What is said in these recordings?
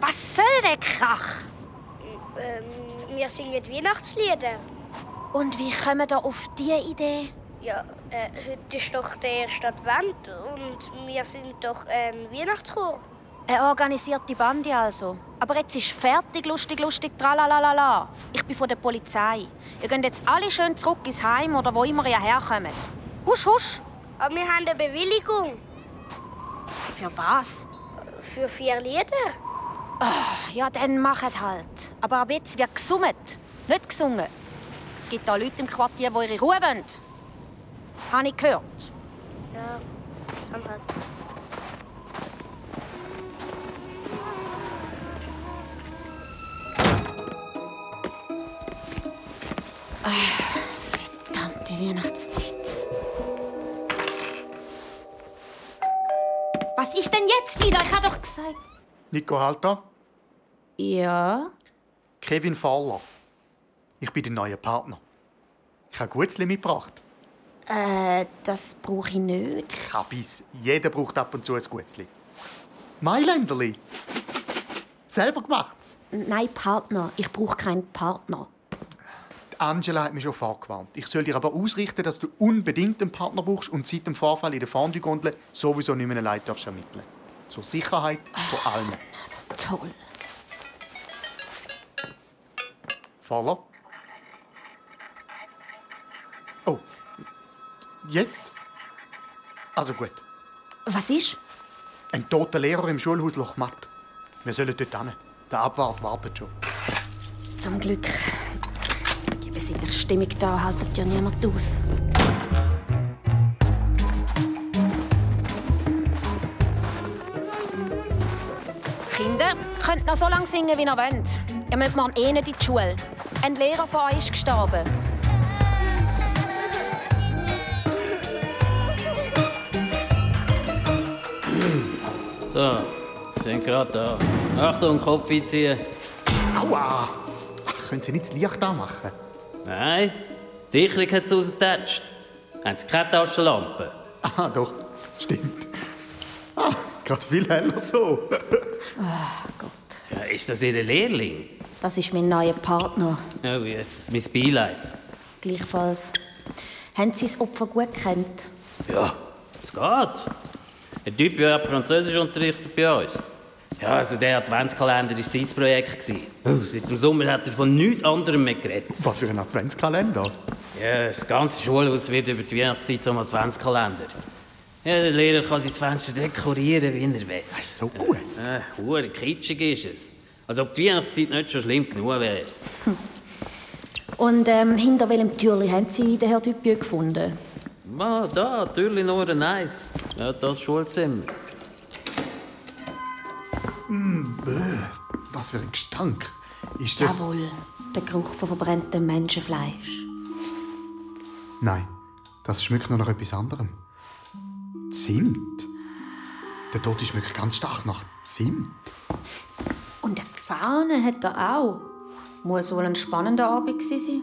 Was soll der Krach? Ähm, wir singen Weihnachtslieder. Und wie kommen da auf diese Idee? Ja, äh, heute ist doch der erste Advent und wir sind doch ein Weihnachtschor. Eine organisierte Bande also. Aber jetzt ist fertig, lustig, lustig, tralalala. Ich bin von der Polizei. Ihr geht jetzt alle schön zurück ins Heim oder wo immer ihr herkommt. Husch, husch. Aber wir haben eine Bewilligung. Für was? Für vier Lieder. Oh, ja, dann macht halt. Aber ab jetzt wird gesummt, nicht gesungen. Es gibt da Leute im Quartier, die ihre Ruhe wollen. Habe ich gehört. Ja, dann halt. Verdammte Weihnachtszeit. Was ist denn jetzt wieder? Ich gesagt. Nico Halter, Ja? Kevin Faller. Ich bin dein neuer Partner. Ich habe Gutzli mitgebracht. Äh, das brauche ich nicht. Kabis. Jeder braucht ab und zu ein Gutzli. Mailänderli. Selber gemacht. Nein, Partner. Ich brauche keinen Partner. Die Angela hat mich schon vorgewarnt. Ich soll dir aber ausrichten, dass du unbedingt einen Partner brauchst und seit dem Vorfall in der Fondue-Gondel sowieso nicht mehr Leid darfst ermitteln. Zur Sicherheit von allen. Toll. Faller? Oh. Jetzt? Also gut. Was ist? Ein toter Lehrer im Schulhaus Lochmatt. Wir sollen dort hin. Der Abwart wartet schon. Zum Glück. Die besinnliche Stimmung da haltet ja niemand aus. Kinder, könnt noch so lange singen, wie ihr wollt. Ihr müsst morgen eh nicht in die Schule. Ein Lehrer von euch ist gestorben. So, wir sind gerade da. Achtung, Kopf einziehen. Aua! Ach, können Sie nicht das Licht anmachen? Nein, die Sicherung hat es rausgetatscht. Haben Sie keine Taschenlampe? Ah, doch. Stimmt. Ah, gerade viel heller so. Ja, ist das Ihr Lehrling? Das ist mein neuer Partner. Oh, yes, mein Beileid. Gleichfalls. Haben Sie das Opfer gut kennt? Ja, es geht. Ein Typ der hat Französisch unterrichtet bei uns. Ja, also der Adventskalender war sein Projekt. Oh, seit dem Sommer hat er von nichts anderem mehr geredet. Was für ein Adventskalender. Ja, das ganze Schulhaus wird über die Weihnachtszeit zum Adventskalender. Ja, der Lehrer kann sein Fenster dekorieren, wie er will. Das ist so gut. Äh, hure kitschig ist es. Als ob die Weihnachtszeit nicht schon schlimm genug wäre. Und ähm, hinter welchem Türli haben Sie den Herr Dupieux gefunden? Ah, da, natürlich nur ein Eis. Ja, das Schulzimmer. Was für ein Gestank. Ist das... Jawohl, der Geruch von verbranntem Menschenfleisch. Nein, das schmeckt noch nach etwas anderem. Zimt. Der Tote schmeckt ganz stark nach Zimt. Und eine Fahne hat er auch. Muss wohl ein spannender Abend gewesen sein.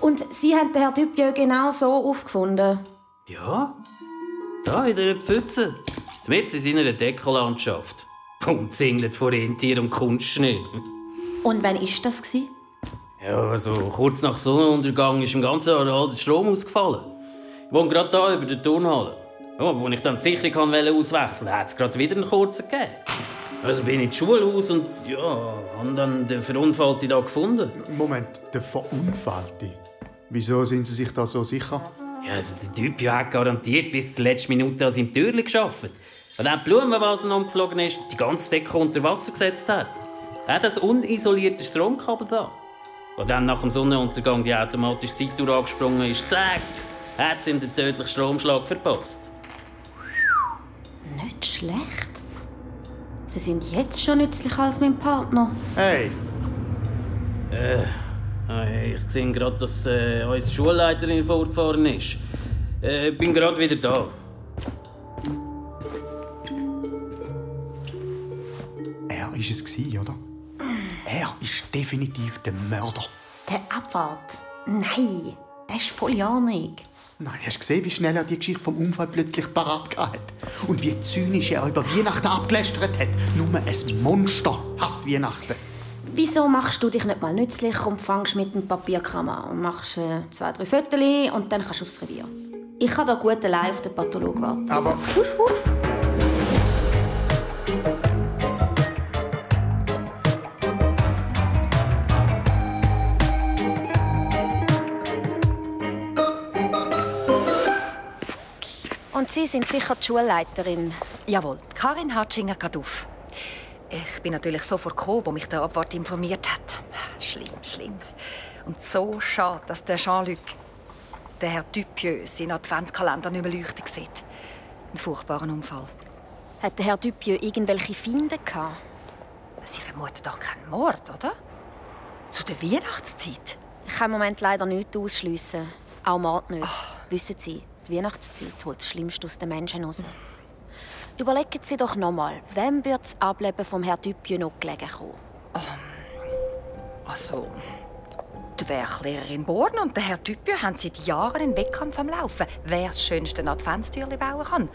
Und Sie haben den Herr Dupieux genau so aufgefunden. Ja, da in dieser Pfütze. Mitten in seiner Dekolandschaft. Umzingelt von Rentier und Kunstschnee. Und wann ist das gewesen? Ja, also kurz nach Sonnenuntergang ist im ganzen Areal der Strom ausgefallen. Ich wohne gerade da über der Turnhalle. Ja, wo ich dann die Sicherung wollte auswechseln hat es gerade wieder einen kurzen gegeben. Also bin ich ins Schulhaus und ja, habe dann den Verunfallten da gefunden. Moment, der Verunfallte. Wieso sind Sie sich da so sicher? Ja, also der Typ ja hat garantiert bis zur letzten Minute an seinem Türli geschafft. Und auch die Blumenvase umgeflogen ist, die ganze Decke unter Wasser gesetzt hat. Er hat das unisolierte Stromkabel da. Und dann nach dem Sonnenuntergang die automatische Zeituhr angesprungen ist, zack, hat es ihm den tödlichen Stromschlag verpasst. Nicht schlecht. Sie sind jetzt schon nützlicher als mein Partner. Hey, Ah, Ich sehe gerade, dass äh, unsere Schulleiterin vorgefahren ist. Äh, bin gerade wieder da. er ist es oder? Er ist definitiv der Mörder. Der Abwart. Nein, das ist voll ja nicht. Nein, hast du gesehen, wie schnell er die Geschichte vom Unfall plötzlich parat hat? Und wie zynisch er über Weihnachten abgelästert hat. Nur ein Monster hasst Weihnachten. Wieso machst du dich nicht mal nützlich und fängst mit dem Papierkram an und machst äh, zwei, drei Fotos und dann kannst du aufs Revier? Ich kann da gut allein auf den Pathologen warten. Aber Husch, husch. Und Sie sind sicher die Schulleiterin. Jawohl, Karin Hatschinger geht auf. Ich bin natürlich sofort gekommen, wo mich der Abwart informiert hat. Schlimm, schlimm. Und so schade, dass der Jean-Luc, der Herr Dupieux, seinen Adventskalender nicht mehr leuchten sieht. Ein furchtbarer Unfall. Hat der Herr Dupieux irgendwelche Feinde gehabt? Sie vermuten doch keinen Mord, oder? Zu der Weihnachtszeit? Ich kann im Moment leider nichts ausschliessen. Auch Mord nicht. Wissen Sie, die Weihnachtszeit holt das Schlimmste aus den Menschen raus. Überlegen Sie doch nochmal, wem wird das Ableben vom Herrn Dupieux noch gelegen kommen? Also, die Werklehrerin Born und der Herr Dupieux haben seit Jahren einen Wettkampf am Laufen, wer das schönste Adventstürli bauen kann.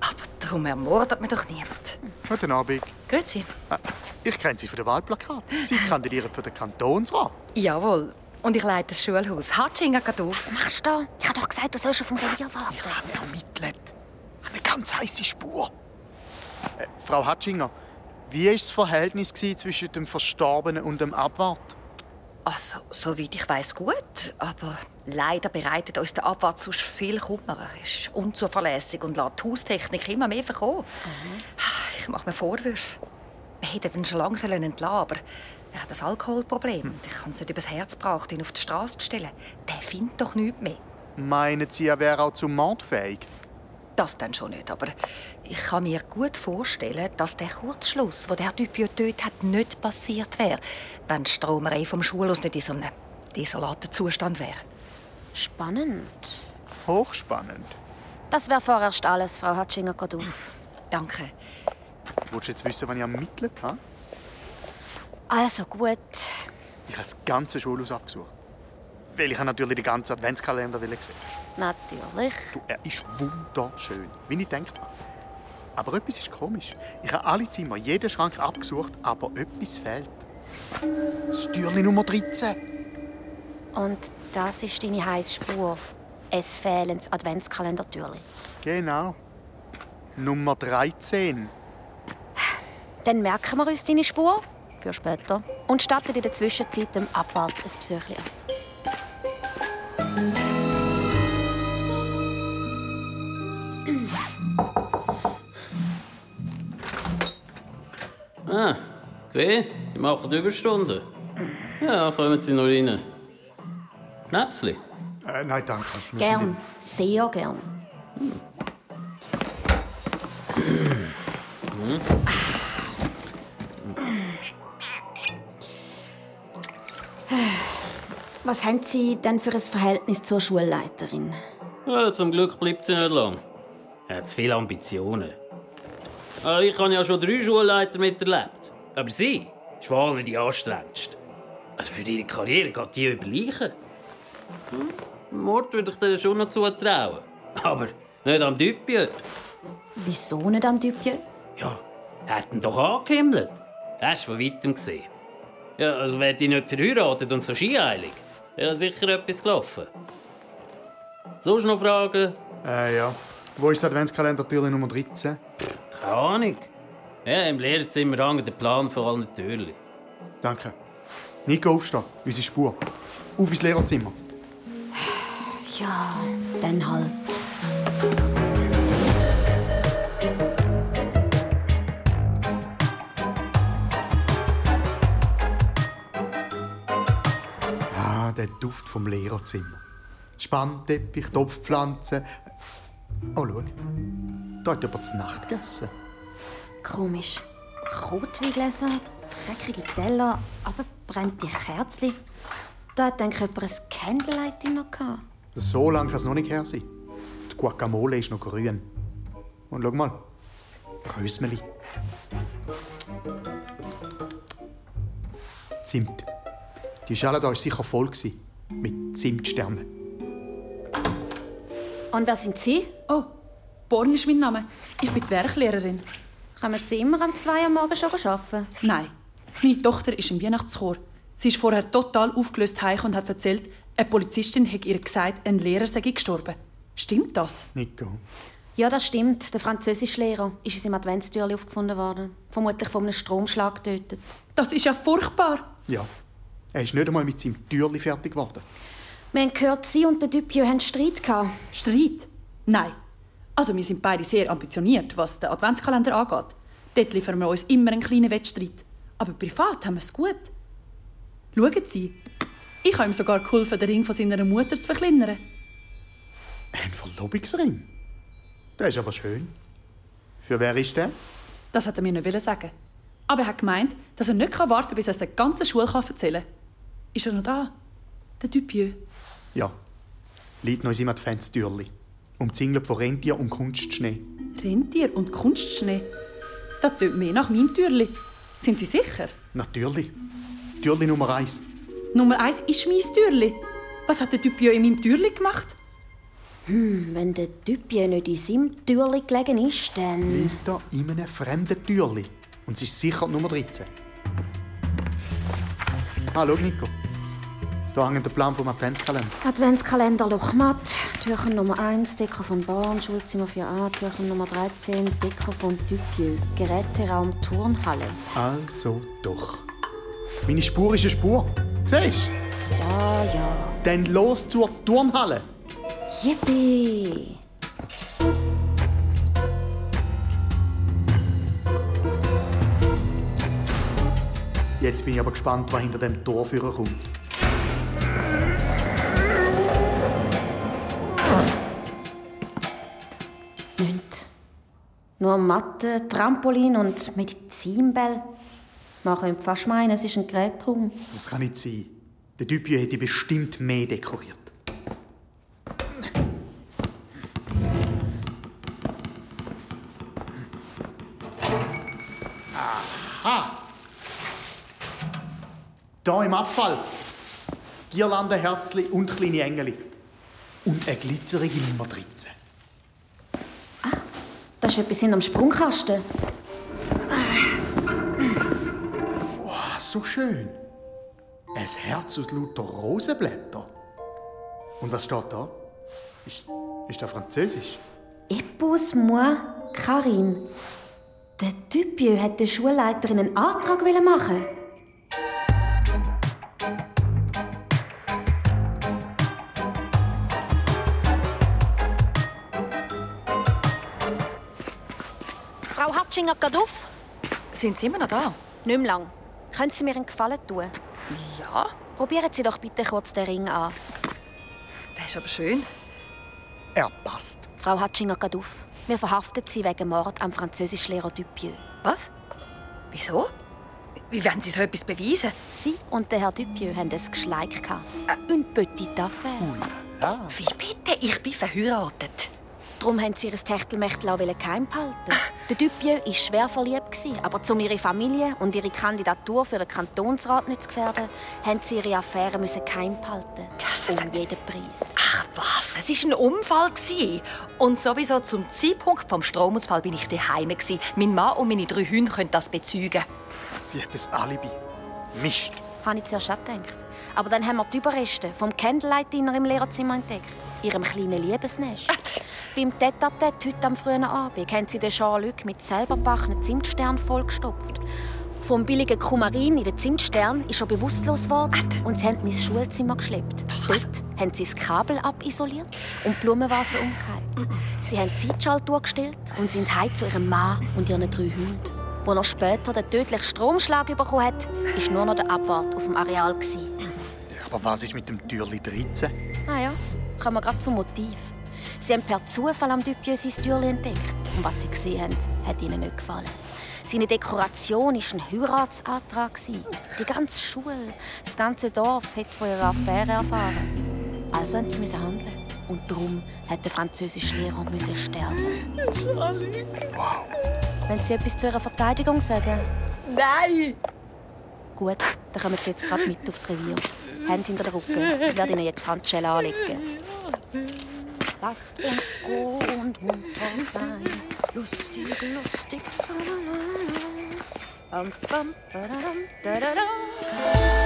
Aber darum ermordet man doch niemand. Guten Abend. Grüezi. Äh, Ich kenne Sie von den Wahlplakaten. Sie kandidieren für den Kantonsrat. Jawohl. Und ich leite das Schulhaus. Hatschinger geht auf. Was machst du da? Ich habe doch gesagt, du sollst auf dem Revier warten. Ich habe ermittelt. Eine ganz heiße Spur. Äh, Frau Hatschinger, wie war das Verhältnis zwischen dem Verstorbenen und dem Abwart? Also, soweit ich weiß gut. Aber leider bereitet uns der Abwart sonst viel Kummer. Er ist unzuverlässig und lässt die Haustechnik immer mehr verkommen. Ich mache mir Vorwürfe. Wir hätten ihn schon lange sollen entlassen aber er hat ein Alkoholproblem. Ich kann es nicht übers Herz gebracht, ihn auf die Straße zu stellen. Der findet doch nichts mehr. Meinen Sie, er wäre auch zum Mord fähig? Das dann schon nicht, aber ich kann mir gut vorstellen, dass der Kurzschluss, wo der Herr Dupieux tötet hat, nicht passiert wäre, wenn die Stromerei vom Schulhaus nicht in so einem desolaten Zustand wäre. Spannend. Hochspannend. Das wäre vorerst alles, Frau Hatschinger geht auf. Danke. Willst du jetzt wissen, wann ich ermittelt habe? Also gut. Ich habe das ganze Schulhaus abgesucht. Weil ich habe natürlich den ganzen Adventskalender sehen Natürlich. Du, er ist wunderschön, wie ich gedacht habe. Aber etwas ist komisch. Ich habe alle Zimmer, jeden Schrank abgesucht, aber etwas fehlt. Das Türchen Nummer 13. Und das ist deine heiße Spur. Es fehlen das Adventskalendertürli. Genau. Nummer 13. Dann merken wir uns deine Spur für später und statten in der Zwischenzeit dem Abwart ein Besuchchen ab. Ah, gesehen? Die machen Überstunden. Ja, kommen Sie noch rein. Näpsli? Äh, nein, danke. Gern, sehr gern. Was haben Sie denn für ein Verhältnis zur Schulleiterin? Ja, zum Glück bleibt sie nicht lang. Er hat zu viele Ambitionen. Ich habe ja schon drei Schulleiter miterlebt. Aber sie ist vor allem die anstrengendste. Also für ihre Karriere geht die über Leichen. Hm? Mord würde ich dir schon noch zutrauen. Aber nicht am Dupieux. Wieso nicht am Dupieux? Ja, er hat ihn doch angehimmelt. Hast du von weitem gesehen. Ja, also wäre die nicht verheiratet und so skieilig. Wäre sicher etwas gelaufen. Sonst noch Fragen? Äh, ja. Wo ist das Adventskalender Türchen Nummer 13? Keine Ahnung. Ja, im Lehrerzimmer hängt der Plan von allen Türen. Danke. Nico, aufstehen. Unsere Spur. Auf ins Lehrerzimmer. Ja, dann halt. Duft vom Lehrerzimmer. Spannteppich, Topfpflanzen. Oh, schau. Da hat jemand zu Nacht gegessen. Komisch. Rotweingläser, dreckige Teller, abgebrannte Kerzen. Da hat dann jemand ein Candlelight-Dinner gehabt. So lange kann es noch nicht her sein. Die Guacamole ist noch grün. Und schau mal. Rösmeli. Zimt. Die Schale da war sicher voll. gewesen. Mit Zimtsternen. Und wer sind Sie? Oh, Born ist mein Name. Ich bin die Werklehrerin. Kommen Sie immer am 2 Uhr morgens schon arbeiten? Nein, meine Tochter ist im Weihnachtschor. Sie ist vorher total aufgelöst heim und hat erzählt, eine Polizistin hätte ihr gesagt, ein Lehrer sei gestorben. Stimmt das? Nico. Ja, das stimmt. Der Französischlehrer ist in seinem Adventstürli aufgefunden worden. Vermutlich von einem Stromschlag getötet. Das ist ja furchtbar. Ja. Er ist nicht einmal mit seinem Türli fertig geworden. Wir haben gehört, Sie und der Dupieux hatten Streit. Gehabt. Streit? Nein. Also wir sind beide sehr ambitioniert, was den Adventskalender angeht. Dort liefern wir uns immer einen kleinen Wettstreit. Aber privat haben wir es gut. Schauen Sie, ich habe ihm sogar geholfen, den Ring von seiner Mutter zu verkleinern. Ein Verlobungsring? Der ist aber schön. Für wer ist der? Das hat er mir nicht sagen. Aber er hat gemeint, dass er nicht warten kann, bis er es der ganzen Schule erzählen kann. Ist er noch da? Der Dupieux? Ja. Liegt noch in seinem Adventstürli. Umzingelt von Rentier und Kunstschnee. Rentier und Kunstschnee? Das tut mehr nach meinem Türli. Sind Sie sicher? Natürlich. Türli Nummer eins. Nummer eins ist mein Türli. Was hat der Dupieux in meinem Türli gemacht? Hm, wenn der Dupieux nicht in seinem Türli gelegen ist, dann... Liegt da in einem fremden Türli. Und es ist sicher die Nummer 13. Ah, schau, Nico. Da hängt der Plan vom Adventskalender. Adventskalender Lochmatt, Türchen Nummer 1, Deko von Born, Schulzimmer 4a, Türchen Nummer 13, Deko von Dupieux, Geräteraum Turnhalle. Also doch. Meine Spur ist eine Spur. Siehst du? Ja, ja. Dann los zur Turnhalle. Yippie! Jetzt bin ich aber gespannt, was hinter dem Tor führen kommt. Nicht. Nur Mathe, Trampolin und Medizinball. Man könnte fast meinen, es ist ein Gerätraum. Das kann nicht sein. Der Dupieux hätte bestimmt mehr dekoriert. Aha! Da im Abfall. Girlande, Herzli und kleine Engel. Und eine glitzerige Nummer 13. Da ist etwas hinterm Sprungkasten. Ah, so schön. Ein Herz aus lauter Rosenblätter. Und was steht da? Ist, ist das Französisch? Epus moi, Karin. Der Dupieux hat der Schulleiterin einen Antrag machen Frau Hatschinger, geht auf. Sind Sie immer noch da? Nicht mehr lang. Können Sie mir einen Gefallen tun? Ja. Probieren Sie doch bitte kurz den Ring an. Das ist aber schön. Er passt. Frau Hatschinger, geht auf. Wir verhaften Sie wegen Mord am Französischlehrer Dupieux. Was? Wieso? Wie werden Sie so etwas beweisen? Sie und der Herr Dupieux haben ein Geschleik. gehabt. Une petite affaire. Ja. Wie bitte? Ich bin verheiratet. Darum haben sie ihr Techtelmechtel auch geheim behalten. Der Dupieux war schwer verliebt, aber um ihre Familie und ihre Kandidatur für den Kantonsrat nicht zu gefährden, haben sie ihre Affäre müssen geheim behalten. Um jeden Preis. Ach was, es war ein Unfall. gewesen. Und sowieso zum Zeitpunkt des Stromausfalls bin ich daheim. gewesen. Mein Mann und meine drei Hunde können das bezeugen. Sie hat ein Alibi. Mist. Habe ich zuerst auch gedacht. Aber dann haben wir die Überreste vom Candlelight-Dinner im Lehrerzimmer entdeckt. Ihrem kleinen Liebesnest. Beim Tete-à-Tete heute am frühen Abend haben sie den Jean-Luc mit selber gebackenen Zimtstern vollgestopft. Vom billigen Kumarin in den Zimtstern ist er bewusstlos geworden und sie haben ihn ins Schulzimmer geschleppt. Dort haben sie das Kabel abisoliert und die Blumenvase umgekehrt. Sie haben die Zeitschaltuhr gestellt und sind heim zu ihrem Mann und ihren drei Hunden. Als er später den tödlichen Stromschlag bekommen hat, war nur noch der Abwart auf dem Areal. Ja, aber was ist mit dem Türli 13? Ah ja, kommen wir gerade zum Motiv. Sie haben per Zufall am Dupieux sein Türchen entdeckt. Und was sie gesehen haben, hat ihnen nicht gefallen. Seine Dekoration war ein Heiratsantrag. Die ganze Schule, das ganze Dorf hat von ihrer Affäre erfahren. Also mussten sie handeln. Und darum hat der französische Lehrer müssen sterben. Wow. Wenn Sie etwas zu Ihrer Verteidigung sagen? Nein! Gut, dann kommen Sie jetzt gerade mit aufs Revier. Hände hinter den Rücken. Ich werde Ihnen jetzt Handschellen anlegen. Lasst uns froh und munter sein. Lustig, lustig. Bam, bam, badadam, dadadam.